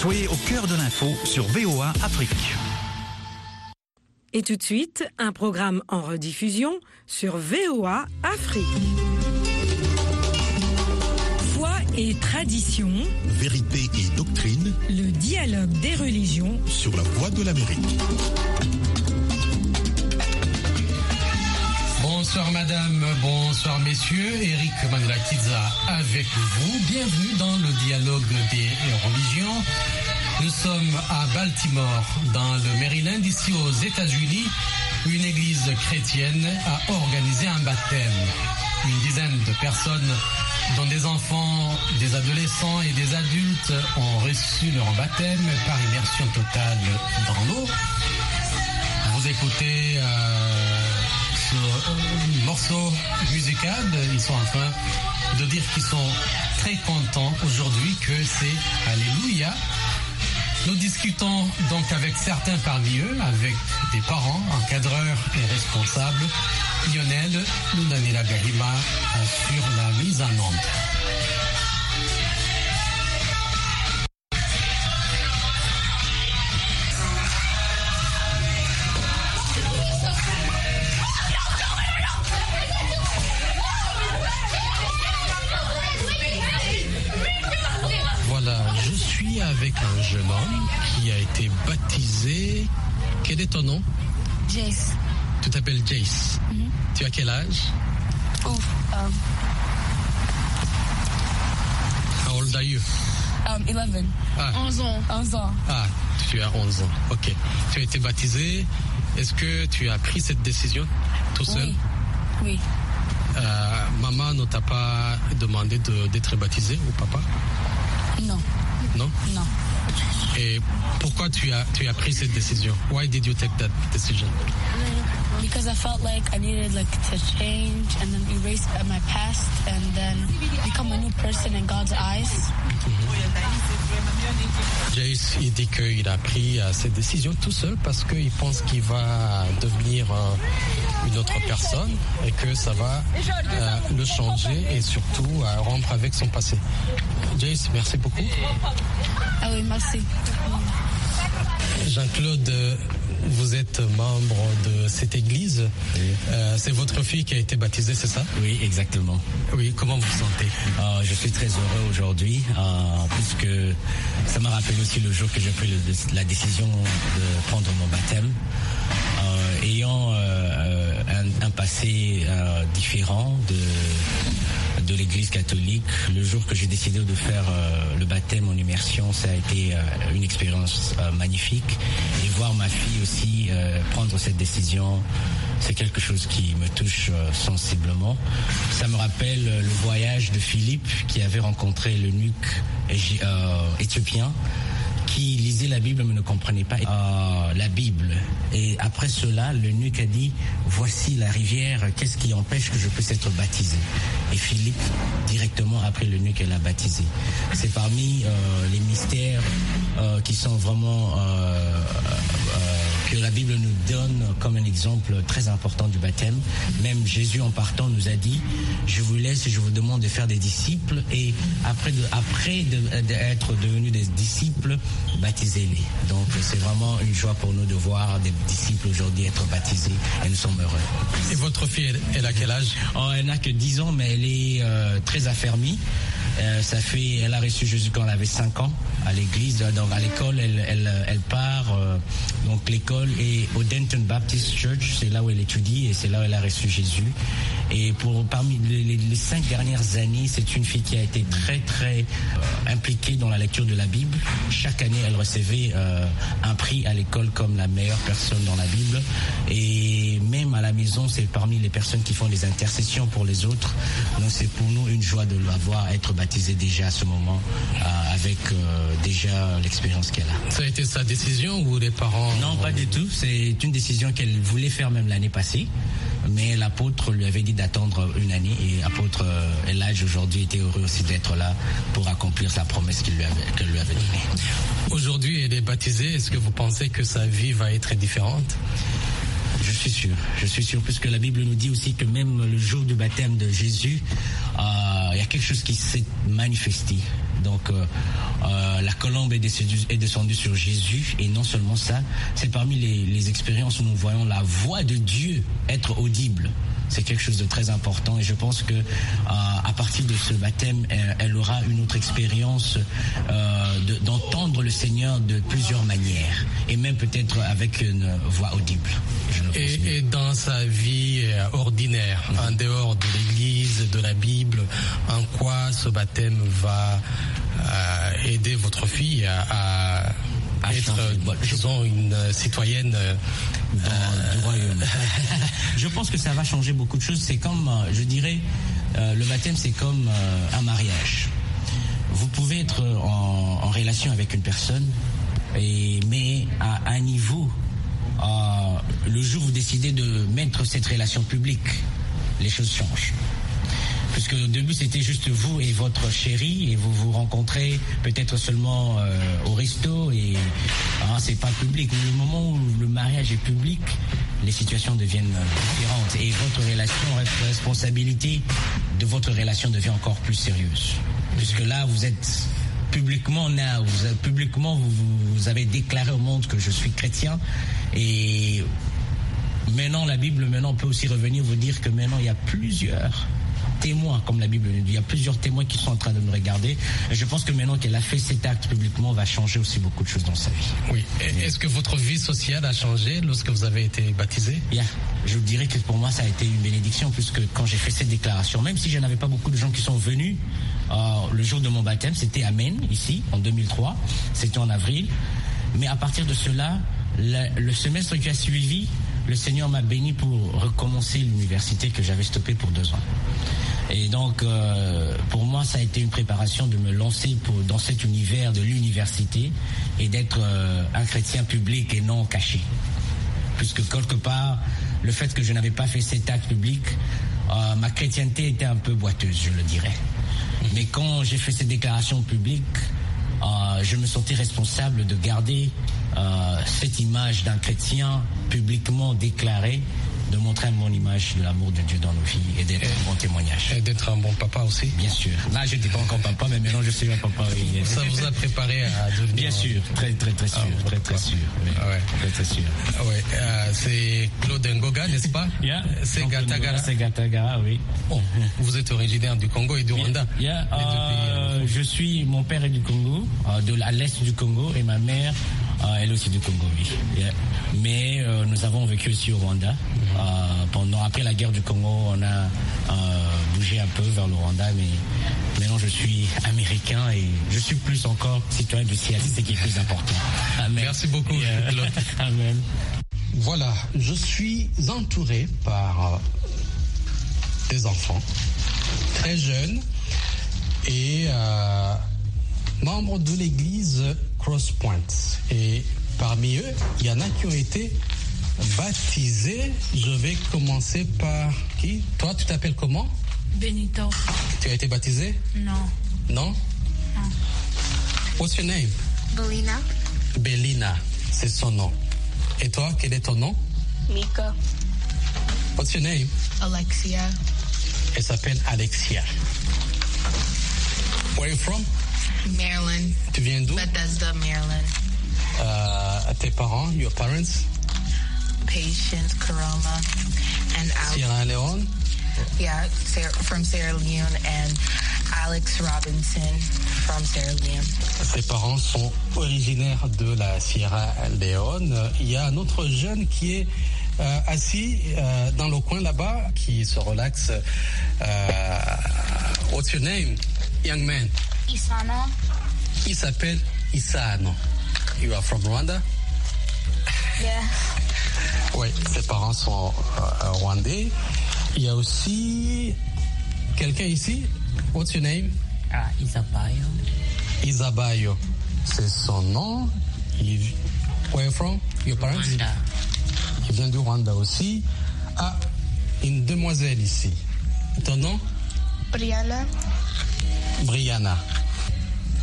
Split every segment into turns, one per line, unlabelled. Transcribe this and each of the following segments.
Soyez au cœur de l'info sur VOA Afrique.
Et tout de suite, un programme en rediffusion sur VOA Afrique. Foi et tradition,
Vérité et doctrine
le dialogue des religions
sur la voie de l'Amérique.
Bonsoir madame, bonsoir messieurs, Eric Mandelakidza avec vous. Bienvenue dans le dialogue des religions. Nous sommes à Baltimore, dans le Maryland, ici aux États-Unis. Une église chrétienne a organisé un baptême. Une dizaine de personnes, dont des enfants, des adolescents et des adultes, ont reçu leur baptême par immersion totale dans l'eau. Vous écoutez euh, morceau musical. Ils sont en train de dire qu'ils sont très contents aujourd'hui que c'est Alléluia. Nous discutons donc avec certains parmi eux, avec des parents, encadreurs et responsables. Lionel Lunanila Gahima assure la mise en onde. Quel est ton nom
Jace.
Tu t'appelles Jace. Tu as quel âge?
Oh, um,
How old are you?
um, 11.
Ah.
11 ans. 11 ans.
Ah, tu as 11 ans. Ok. Tu as été baptisé. Est-ce que tu as pris cette décision tout seul?
Oui. Oui.
Euh, Maman ne t'a pas demandé de- d'être baptisé ou papa?
Non.
Non?
Non.
Et pourquoi tu as, tu as pris cette décision? Why did you take that decision?
Because I felt like I needed like to change and then erase uh, my past and then become a new person in God's eyes.
Jace, il dit qu'il a pris euh, cette décision tout seul parce qu'il pense qu'il va devenir euh, une autre personne et que ça va euh, le changer et surtout rompre avec son passé. Jace, merci beaucoup.
Ah oui, merci.
Jean-Claude, vous êtes membre de cette église. Euh, c'est votre fille qui a été baptisée, c'est ça?
Oui, exactement.
Oui, comment vous vous sentez?
Euh, je suis très heureux aujourd'hui, euh, puisque ça me rappelle aussi le jour que j'ai pris le- la décision de prendre mon baptême. Euh, ayant euh, euh, un, un passé euh, différent de, de l'Église catholique, le jour que j'ai décidé de faire euh, le baptême en immersion, ça a été euh, une expérience euh, magnifique. Et voir ma fille aussi prendre cette décision, c'est quelque chose qui me touche sensiblement. Ça me rappelle le voyage de Philippe qui avait rencontré l'eunuque égi- euh, éthiopien qui lisait la Bible mais ne comprenait pas euh, la Bible. Et après cela, l'eunuque a dit, voici la rivière, qu'est-ce qui empêche que je puisse être baptisé? Et Philippe, directement après l'eunuque, l'a baptisé. C'est parmi euh, les mystères euh, qui sont vraiment... que la Bible nous donne comme un exemple très important du baptême. Même Jésus en partant nous a dit, je vous laisse et je vous demande de faire des disciples et après de, après de- d'être devenus des disciples, baptisez-les. Donc c'est vraiment une joie pour nous de voir des disciples aujourd'hui être baptisés et nous sommes heureux.
Et votre fille, elle, elle a quel âge?
Oh, elle n'a que 10 ans, mais elle est euh, très affermie. Euh, elle a reçu Jésus quand elle avait 5 ans à l'église, donc à l'école, elle, elle, part. euh, donc l'école est au Denton Baptist Church, c'est là où elle étudie et c'est là où elle a reçu Jésus. Et pour parmi les, les- cinq dernières années, c'est une fille qui a été très très euh, impliquée dans la lecture de la Bible. Chaque année, elle recevait un prix à l'école comme la meilleure personne dans la Bible. Et à la maison, c'est parmi les personnes qui font des intercessions pour les autres. Donc c'est pour nous une joie de la voir être baptisée déjà à ce moment euh, avec euh, déjà l'expérience qu'elle a.
Ça a été sa décision ou les parents
Non, pas du tout. C'est une décision qu'elle voulait faire même l'année passée. Mais l'apôtre lui avait dit d'attendre une année et apôtre euh, Elijah aujourd'hui était heureux aussi d'être là pour accomplir sa promesse qu'il lui avait, qu'elle lui avait donnée.
Aujourd'hui, elle est baptisée. Est-ce que vous pensez que sa vie va être différente?
Je suis sûr, je suis sûr, puisque la Bible nous dit aussi que même le jour du baptême de Jésus, euh, il y a quelque chose qui s'est manifesté. Donc euh, euh, la colombe est descendue, sur Jésus et non seulement ça, c'est parmi les, les expériences où nous voyons la voix de Dieu être audible. C'est quelque chose de très important et je pense que euh, à partir de ce baptême, elle, elle aura une autre expérience euh, de- d'entendre le Seigneur de plusieurs manières et même peut-être avec une voix audible.
Et, et dans sa vie euh, ordinaire, en dehors de l'Église, de la Bible, en quoi ce baptême va euh, aider votre fille à, à être, disons, une citoyenne
dans du royaume. je pense que ça va changer beaucoup de choses. C'est comme, euh, je dirais, euh, le baptême, c'est comme euh, un mariage. Vous pouvez être en, relation avec une personne, et, mais à un niveau, euh, le jour où vous décidez de mettre cette relation publique, les choses changent. Puisque au début c'était juste vous et votre chérie et vous vous rencontrez peut-être seulement euh, au resto et hein, c'est pas public. Mais le moment où le mariage est public, les situations deviennent euh, différentes et votre relation, votre responsabilité de votre relation devient encore plus sérieuse. Puisque là vous êtes publiquement now, vous publiquement vous- vous avez déclaré au monde que je suis chrétien et Maintenant, la Bible, maintenant, peut aussi revenir vous dire que maintenant, il y a plusieurs témoins, comme la Bible le dit. Il y a plusieurs témoins qui sont en train de me regarder. Et je pense que maintenant qu'elle a fait cet acte publiquement, va changer aussi beaucoup de choses dans sa vie.
Oui. Est-ce que votre vie sociale a changé lorsque vous avez été baptisé?
Yeah. Je vous dirais que pour moi, ça a été une bénédiction, puisque quand j'ai fait cette déclaration, même si je n'avais pas beaucoup de gens qui sont venus, euh, le jour de mon baptême, c'était à Maine, ici, en 2003. C'était en avril. Mais à partir de cela, la- le semestre qui a suivi, le Seigneur m'a béni pour recommencer l'université que j'avais stoppée pour deux ans. Et donc, euh, pour moi, ça a été une préparation de me lancer dans cet univers de l'université et d'être euh, un chrétien public et non caché puisque quelque part, le fait que je n'avais pas fait cet acte public, euh, ma chrétienté était un peu boiteuse, je le dirais. Mais quand j'ai fait cette déclaration publique, je me sentais responsable de garder cette image d'un chrétien publiquement déclaré, de montrer mon image de l'amour de Dieu dans nos vies et d'être un bon témoignage.
et d'être un bon papa aussi
Bien sûr. Là, je n'étais pas encore papa, mais maintenant je suis un papa. oui.
Ça vous a préparé à devenir
Bien sûr, très très très sûr,
Ah,
très très sûr. oui.
Ah ouais.
Très très sûr.
Ouais, euh, c'est Claude Ngoga, n'est-ce pas? C'est
Donc,
Gatagara.
C'est Gatagara, oui.
Bon, vous êtes originaire du Congo et du Rwanda.
Yeah,
deux
euh, je suis, mon père est du Congo, euh, de à l'est du Congo, et ma mère, euh, elle aussi du Congo, oui. Yeah. Mais euh, nous avons vécu aussi au Rwanda. Euh, pendant, après la guerre du Congo, on a euh, bougé un peu vers le Rwanda, mais maintenant je suis américain et je suis plus encore citoyen du ciel, c'est ce qui est plus important. Amen.
Merci beaucoup,
Yeah.
Claude.
Amen.
Voilà, je suis entouré par des enfants très jeunes et euh, membres de l'église Cross Point. Et parmi eux, il y en a qui ont été baptisés. Je vais commencer par qui? Toi, tu t'appelles comment?
Benito.
Tu as été baptisé?
No.
Non? What's your name?
Belina,
Belina, c'est son nom. Et toi, quel est ton nom?
Mika,
What's your name?
Alexia.
Elle s'appelle Alexia. Where are you from?
Maryland.
Tu viens d'où?
Bethesda, Maryland.
Euh, tes parents, your parents?
Patience, Corona, and Alex.
Sierra Leone?
Yeah, Sarah, from Sierra Leone, and Alex Robinson from Sierra Leone.
Ses parents sont originaires de la Sierra Leone. Il y a un autre jeune qui est euh, assis euh, dans le coin là-bas, qui se relaxe. What's your name, young man?
Isana,
Il s'appelle Isano. You are from Rwanda?
yeah,
Oui, ses parents sont euh, rwandais. Il y a aussi quelqu'un ici? What's your name?
Ah, Isabayo.
Isabayo. C'est son nom. Il... Where are you from? Your parents?
Rwanda.
Il vient du Rwanda aussi. Ah, une demoiselle ici. Ton nom?
Brianna,
Brianna.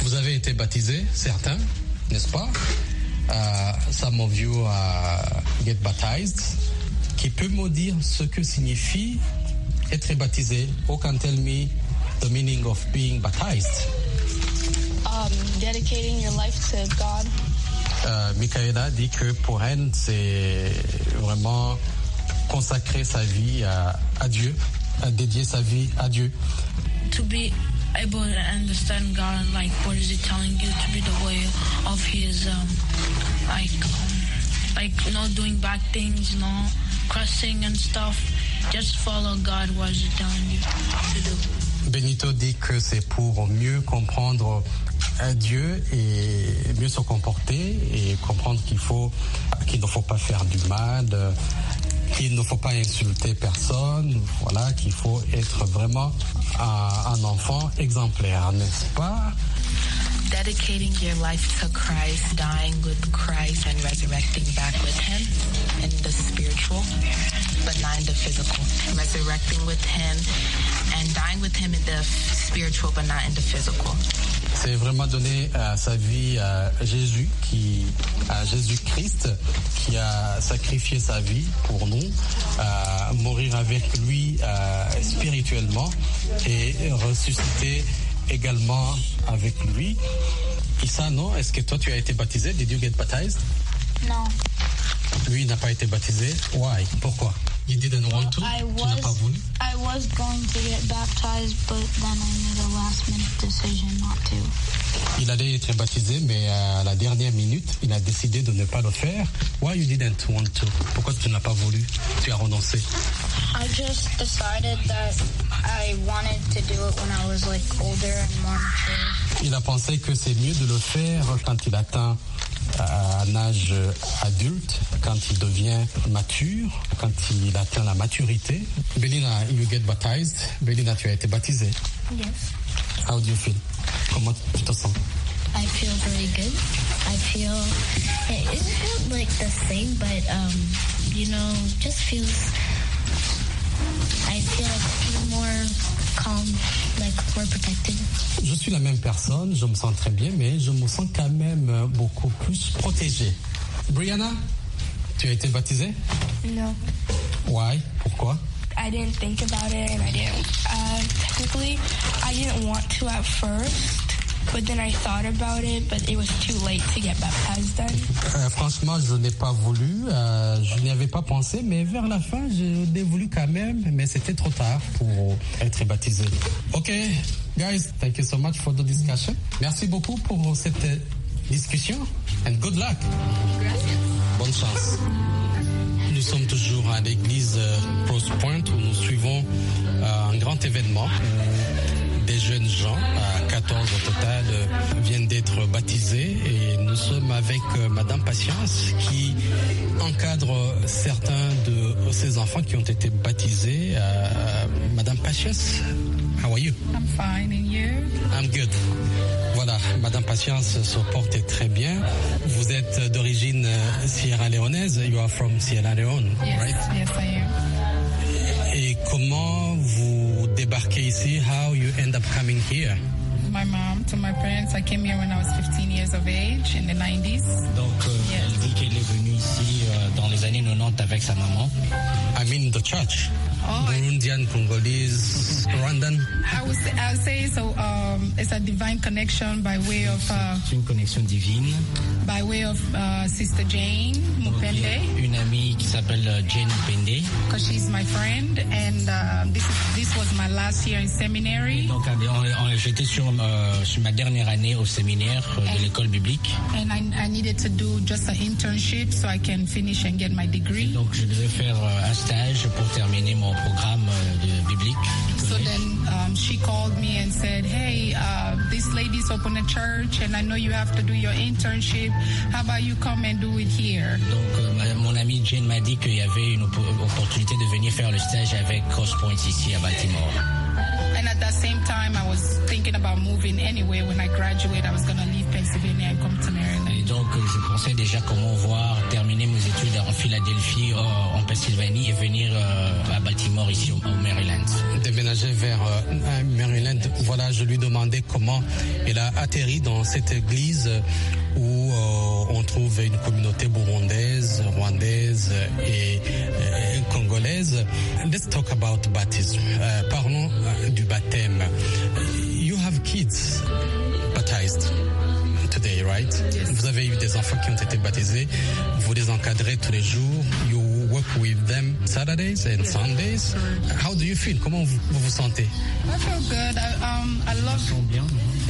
Vous avez été baptisé, certains, n'est-ce pas? Uh, some of you uh, get baptized. Qui peut me dire ce que signifie être baptisé? Who can tell me the meaning of being baptized?
um, dedicating your life to God.
Euh, Michaela dit que pour elle, c'est vraiment consacrer sa vie à, à Dieu, à dédier sa vie à Dieu.
To be able to understand God and like what is He telling you to be the way of His um, like um, like not doing bad things, you know, cursing and stuff. Just follow God. What is He telling you to do?
Benito dit que c'est pour mieux comprendre euh, Dieu et mieux se comporter et comprendre qu'il faut qu'il ne faut pas faire du mal, euh, qu'il ne faut pas insulter personne, voilà, qu'il faut être vraiment un, enfant exemplaire, n'est-ce pas?
Dedicating your life to Christ, dying with Christ, and resurrecting back with Him in the spiritual, but not in the physical. Resurrecting with Him and dying with Him in the spiritual, but not in the physical.
C'est vraiment donner euh, sa vie à Jésus, qui, à Jésus-Christ, qui a sacrifié sa vie pour nous, euh, mourir avec lui euh, spirituellement et ressusciter également avec lui. Issa, non? Est-ce que toi tu as été baptisé? Did you get baptized?
No.
Lui n'a pas été baptisé. Why? Pourquoi? You didn't want to
I was going to get baptized, but then I made a last minute decision not to.
Il allait être baptisé, mais à la dernière minute, il a décidé de ne pas le faire. Why you didn't want to? Pourquoi tu n'as pas voulu? Tu as renoncé
I just decided that I wanted to do it when I was like older and more mature.
Il a pensé que c'est mieux de le faire quand il atteint euh, un âge adulte, quand il devient mature, quand il atteint la maturité. Belina, you get baptized. Belina, tu as été baptisée.
Yes.
How do you feel Comment tu te sens?
I feel very good. I feel it, felt like the same, but um, you know, just feels. I feel like more calm.
Je suis la même personne, je me sens très bien, mais je me sens quand même euh, beaucoup plus protégé. Brianna, tu as été baptisée?
No,
Why? Pourquoi?
I didn't think about it, and I didn't. Uh, technically, I didn't want to at first, but then I thought about it, but it was too late to get baptized then.
Euh, franchement, je n'ai pas voulu, euh, je n'y avais pas pensé, mais vers la fin, je l'ai voulu quand même, mais c'était trop tard pour être baptisé. Ok, guys, thank you so much for the discussion. Merci beaucoup pour cette discussion and good luck. Bonne chance. Nous sommes toujours à l'église euh, Cross Point où nous suivons euh, un grand événement des jeunes gens, à 14 au total, euh, viennent d'être baptisés et nous sommes avec euh, Madame Patience qui encadre certains de ces enfants qui ont été baptisés. Euh, Madame Patience, how are you?
I'm fine, and you?
I'm good. Voilà, Madame Patience se porte très bien. Vous êtes d'origine euh, sierra-léonaise. You are from Sierra Leone,
Yes,
right?
yes, I am.
Et comment vous débarquez ici? How you end up coming here?
My mom, to my parents, I came here when I was 15 years of age in the 90s.
Donc, euh, elle dit qu'elle est venue ici dans les années 90 avec sa maman.
I mean the church.
Oh, I-
Burundian, Congolese, Rwandan.
I would say, I would say so. Um, it's a divine connection by way of uh,
C'est une connexion divine.
by way of uh, Sister Jane Mupende,
Une amie qui s'appelle euh, Jane Pende.
because she's my friend, and uh, this is, this was my last year in seminary,
Donc, euh, on- on- j'étais sur, euh, sur ma dernière année au séminaire euh, de l'école biblique.
and I, I needed to do just an internship so I can finish and get my degree.
Donc, je devais faire euh, un stage pour terminer mon programme euh, de biblique.
So then um, she called me and said, "Hey, uh, this lady's opened a church, and I know you have to do your internship. How about you come and do it here?"
Donc, euh, mon ami Jane m'a dit qu'il y avait une oppo- opportunité de venir faire le stage avec Crosspoint ici à Baltimore.
And at that same time, I was thinking about moving anyway. When I graduate, I was going to leave Pennsylvania and come to
Et
Maryland.
donc, je pensais déjà comment voir terminer études en Philadelphie, euh, en Pennsylvanie et venir euh, à Baltimore ici au, Maryland.
déménager vers euh, Maryland. Voilà, je lui demandais comment il a atterri dans cette église où on trouve une communauté burundaise, rwandaise et, euh, congolaise. Let's talk about baptism. Parlons du baptême. You have kids baptized. Today, right? Vous avez eu des enfants qui ont été baptisés. Vous les encadrez tous les jours. You work with them Saturdays and Sundays. How do you feel? Comment vous vous, vous sentez?
I feel good. I, um, I love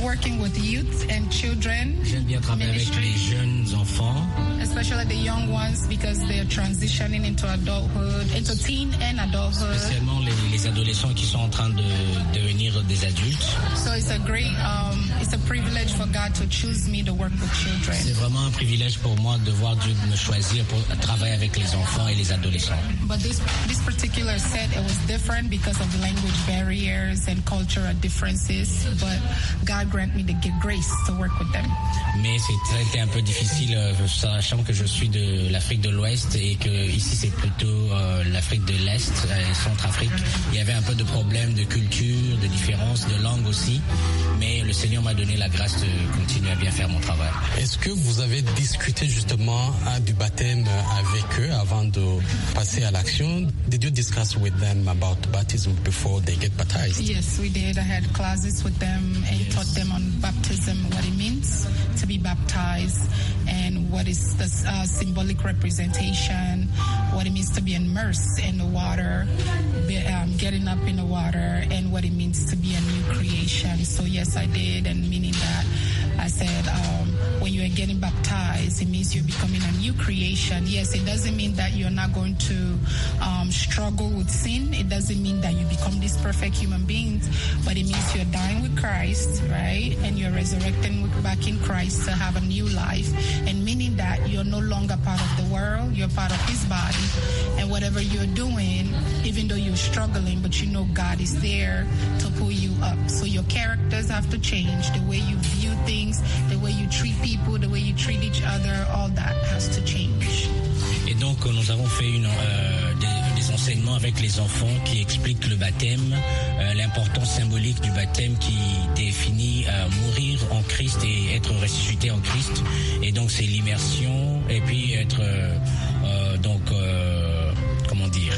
working with youth and children.
J'aime bien travailler avec les jeunes enfants,
especially the young ones because they're transitioning into adulthood, into teen and adulthood.
spécialement les, les adolescents qui sont en train de des adultes.
So it's a great, um, it's a privilege for God to choose me to work with
C'est
children.
vraiment un privilège pour moi de voir Dieu me choisir pour travailler avec les enfants et les adolescents.
But this this particular set it was different because of language barriers and cultural differences. But God grant me the g- grace to work with them.
Mais été un peu difficile, euh, sachant que je suis de l'Afrique de l'Ouest et que ici c'est plutôt euh, l'Afrique de l'Est, euh, Centrafrique. Il y avait un peu de problèmes de culture, de différences, de langue aussi. Mais le Seigneur m'a donné la grâce de continuer à bien faire mon travail.
Est-ce que vous avez discuté justement hein, du baptême avec eux avant de passer à l'action? Did you discuss with them about baptism before they get baptized?
Yes, we did. I had classes with them and taught them on baptism, what it means to be baptized, and what is the uh, symbolic representation, what it means to be immersed in the water, be, um, getting up in the water, and what it means to be a new creation. So yes, I did, and meaning that I said um, when you are getting baptized, it means you're becoming a new creation. Yes, it doesn't mean that you're not going to um, struggle with sin. It doesn't mean that you become these perfect human beings, but it means you're dying with Christ, right? And you're resurrecting with, back in Christ to have a new life. And meaning that you're no longer part of the world, you're part of His body. And whatever you're doing, even though you're struggling, but you know God is there to pull you up. So your characters have to change, the way you view things, the way you treat people, the way you treat each other, all that has to change.
Et donc euh, nous avons fait une, euh, des, des enseignements avec les enfants qui expliquent le baptême, euh, l'importance symbolique du baptême qui définit euh, mourir en Christ et être ressuscité en Christ. Et donc c'est l'immersion et puis être euh, euh, donc euh, comment dire?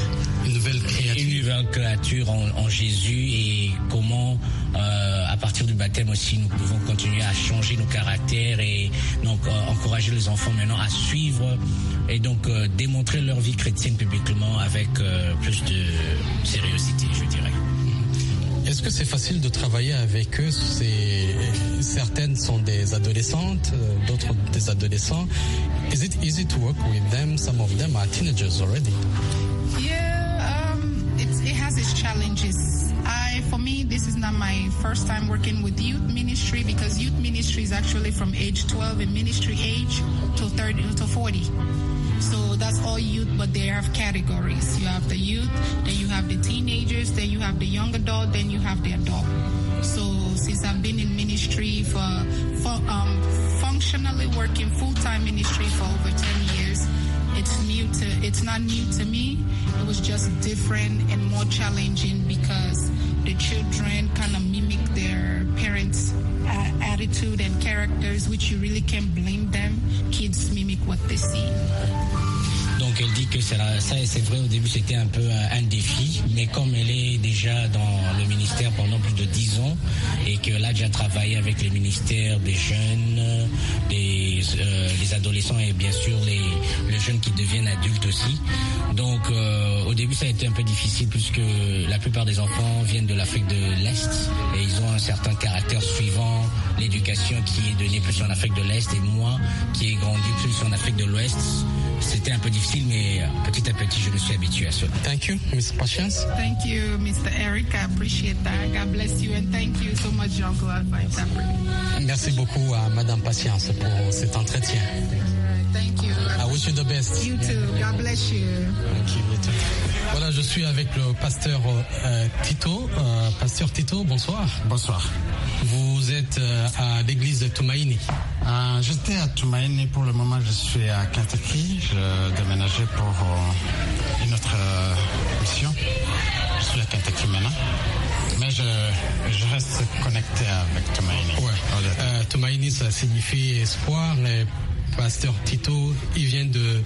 Une nouvelle créature.
une nouvelle créature en, en Jésus et comment euh, à partir du baptême aussi nous pouvons continuer à changer nos caractères et donc euh, encourager les enfants maintenant à suivre et donc euh, démontrer leur vie chrétienne publiquement avec euh, plus de sérieuxité je dirais.
Est-ce que c'est facile de travailler avec eux? C'est certaines sont des adolescentes, euh, d'autres des adolescents. Is it easy to work with them? Some of them are teenagers already.
Yeah, um, it's, it has its challenges. Not my first time working with youth ministry because youth ministry is actually from age 12 in ministry age to 30 to 40. So that's all youth, but they have categories. You have the youth, then you have the teenagers, then you have the young adult, then you have the adult. So since I've been in ministry for, for um, functionally working full-time ministry for over 10 years, it's new to it's not new to me it was just different and more challenging because the children kind of mimic their parents uh, attitude and characters which you really can't blame them. Kids mimic what they see.
Donc elle dit que ça, ça c'est vrai au début c'était un peu un, un défi, mais comme elle est déjà dans le ministère pendant plus de 10 ans et qu'elle a déjà travaillé avec les ministères des jeunes, des, euh, les adolescents et bien sûr les, les jeunes qui deviennent adultes aussi. Donc euh, au début ça a été un peu difficile puisque la plupart des enfants viennent de l'Afrique de l'Est et ils ont un certain caractère suivant l'éducation qui est donnée plus en Afrique de l'Est et moi qui ai grandi plus en Afrique de l'Ouest. C'était un peu difficile, mais petit à petit, je me suis habitué à cela.
Thank you, Miss Patience.
thank you mr eric i appreciate that god bless you and thank you so much jean claude for interpreting
Merci beaucoup à Madame Patience pour cet entretien.
thank you
I wish you the best.
you too god bless you
Thank you, you too. Voilà, je suis avec le pasteur euh, Tito. Euh, pasteur Tito, bonsoir.
Bonsoir.
Vous êtes euh, à l'église de Toumaïni.
Euh, J'étais à Toumaïni pour le moment, je suis à Kentucky. Je déménageais pour euh, une autre euh, mission. Je suis à Kentucky maintenant. Mais je, je reste connecté avec Toumaïni.
Ouais. Toumaïni, ça signifie espoir. Et pasteur Tito, il vient de,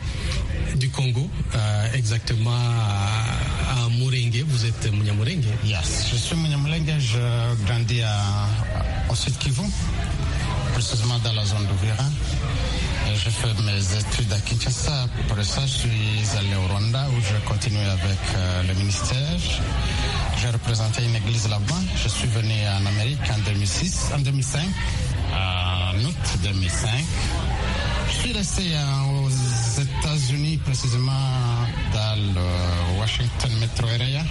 du Congo, euh, exactement à, à Mourengue. Vous êtes Mourengue.
Yes, je suis Munyamulenge, je grandis à, au sud Kivu. précisément dans la zone d'Ouvira. J'ai fait mes études à Kinshasa. Pour ça, je suis allé au Rwanda où je continue avec euh, le ministère. J'ai représenté une église là-bas. Je suis venu en Amérique en 2006, en 2005, en août 2005. Je suis resté aux États-Unis, précisément dans le Washington Metro Area.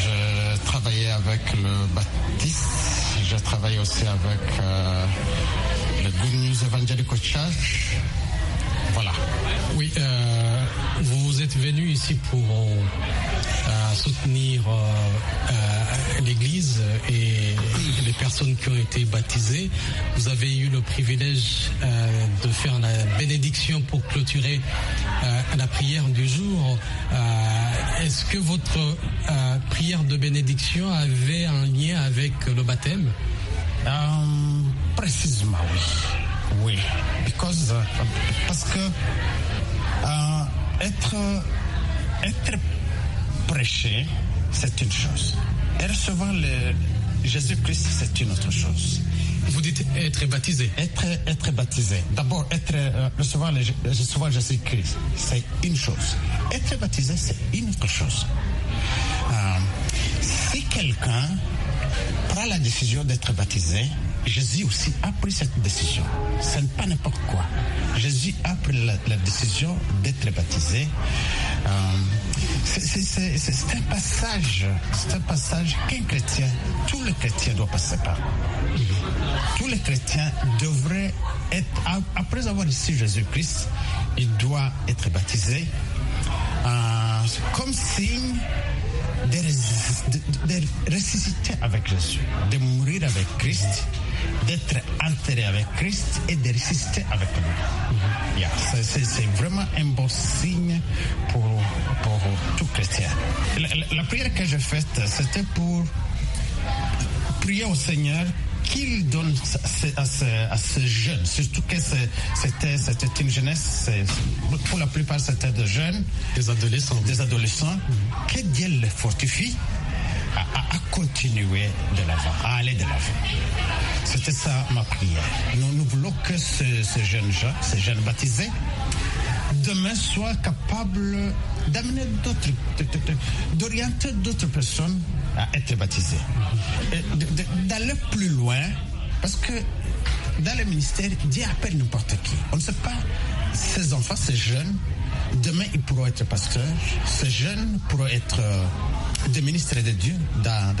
Je travaillais avec le Baptiste. Je travaillais aussi avec euh, le Good News Evangelical Church. Voilà.
Oui, euh, vous êtes venu ici pour euh, soutenir euh, l'Église et les personnes qui ont été baptisées. Vous avez eu le privilège euh, de faire la bénédiction pour clôturer euh, la prière du jour. Est-ce que votre prière de bénédiction avait un lien avec le baptême?
Précisément, oui. Oui. Because, parce que être, être prêché, c'est une chose. Et recevoir le Jésus-Christ, c'est une autre chose.
Vous dites être baptisé.
Être, être baptisé. D'abord, être, euh, recevoir, le, recevoir Jésus-Christ, c'est une chose. Être baptisé, c'est une autre chose. Euh, si quelqu'un prend la décision d'être baptisé, Jésus aussi a pris cette décision. Ce n'est pas n'importe quoi. Jésus a pris la, la décision d'être baptisé. Euh, c'est- un passage, c'est un passage qu'un chrétien, tout le chrétien doit passer par. Tous les chrétiens devraient être, après avoir reçu Jésus-Christ, il doit être baptisé euh, comme signe de, de- de ressusciter avec Jésus, de mourir avec Christ, d'être enterré avec Christ et de ressusciter avec lui. Yeah, c'est c'est vraiment un bon signe pour, pour tout chrétien. La, prière que j'ai faite, c'était pour prier au Seigneur qu'il donne à ce, à ce jeune, surtout que c'était c'était une jeunesse, pour la plupart c'était des jeunes,
Des adolescents.
des adolescents, que Dieu les fortifie à, à- à continuer de l'avant, à aller de l'avant. C'était ça ma prière. Nous, nous voulons que ce, ces jeunes gens, ces jeunes baptisés, demain soient capables d'amener d'autres, d'orienter d'autres personnes à être baptisées. D'aller plus loin, parce que dans le ministère, Dieu appelle n'importe qui. On ne sait pas, ces enfants, ces jeunes, demain ils pourront être pasteurs, ces jeunes pourront être euh, des ministres de Dieu dans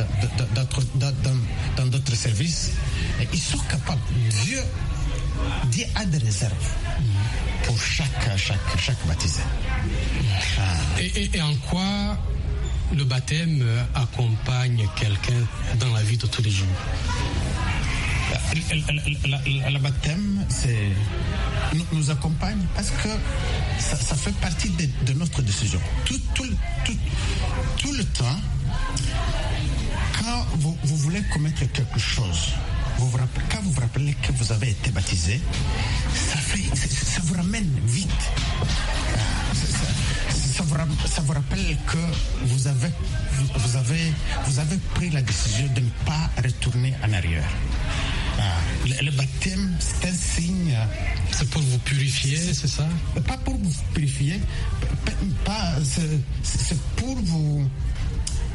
d'autres- services. Ils sont capables. Dieu, Dieu a des réserves pour chaque, chaque, chaque baptisé.
Et, et- et en quoi le baptême euh, accompagne quelqu'un dans la vie de tous les jours?
Le, baptême, c'est nous, nous accompagne parce que ça, ça fait partie de, de notre décision. Tout, tout, le- tout, tout le temps, quand vous, vous voulez commettre quelque chose, vous vous rappelez- quand vous vous rappelez que vous avez été baptisé, ça, fait, ça, ça vous ramène vite. Ça vous, ram- ça vous rappelle que vous avez, vous, vous avez, vous avez pris la décision de ne pas retourner en arrière. Ah, le, le baptême, c'est un signe.
C'est pour vous purifier, c'est ça?
Pas pour vous purifier, pas, c'est pour vous,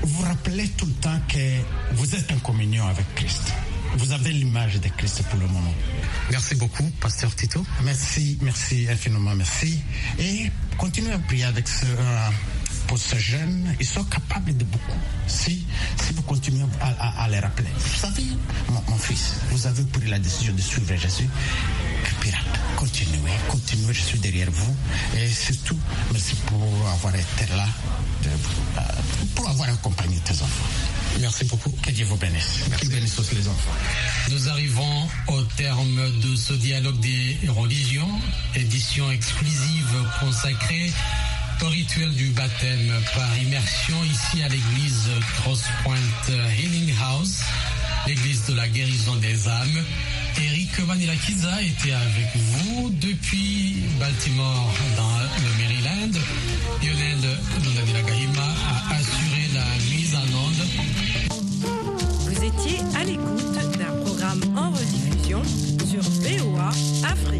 vous rappeler tout le temps que vous êtes en communion avec Christ. Vous avez l'image de Christ pour le moment.
Merci beaucoup, Pasteur Tito.
Merci, merci infiniment, merci. Et continuez à prier avec ce, euh, pour ces jeunes. Ils sont capables de beaucoup. Si, si vous continuez à, à- à les rappeler. Vous savez, mon, mon fils, vous avez pris la décision de suivre Jésus. Pirate, continuez, continuez, je suis derrière vous. Et surtout, merci pour avoir été là, euh, pour avoir accompagné tes enfants.
Merci beaucoup.
Que Dieu vous bénisse. Qu'il bénisse aussi les enfants.
Nous arrivons au terme de ce dialogue des religions, édition exclusive consacrée au rituel du baptême par immersion ici à l'église Cross Point Healing House, l'église de la guérison des âmes. Eric Manilakiza était avec vous depuis Baltimore dans le Maryland. Lionel Gahima a assuré la mise en onde.
Vous étiez à l'écoute d'un programme programme en rediffusion sur VOA Afrique.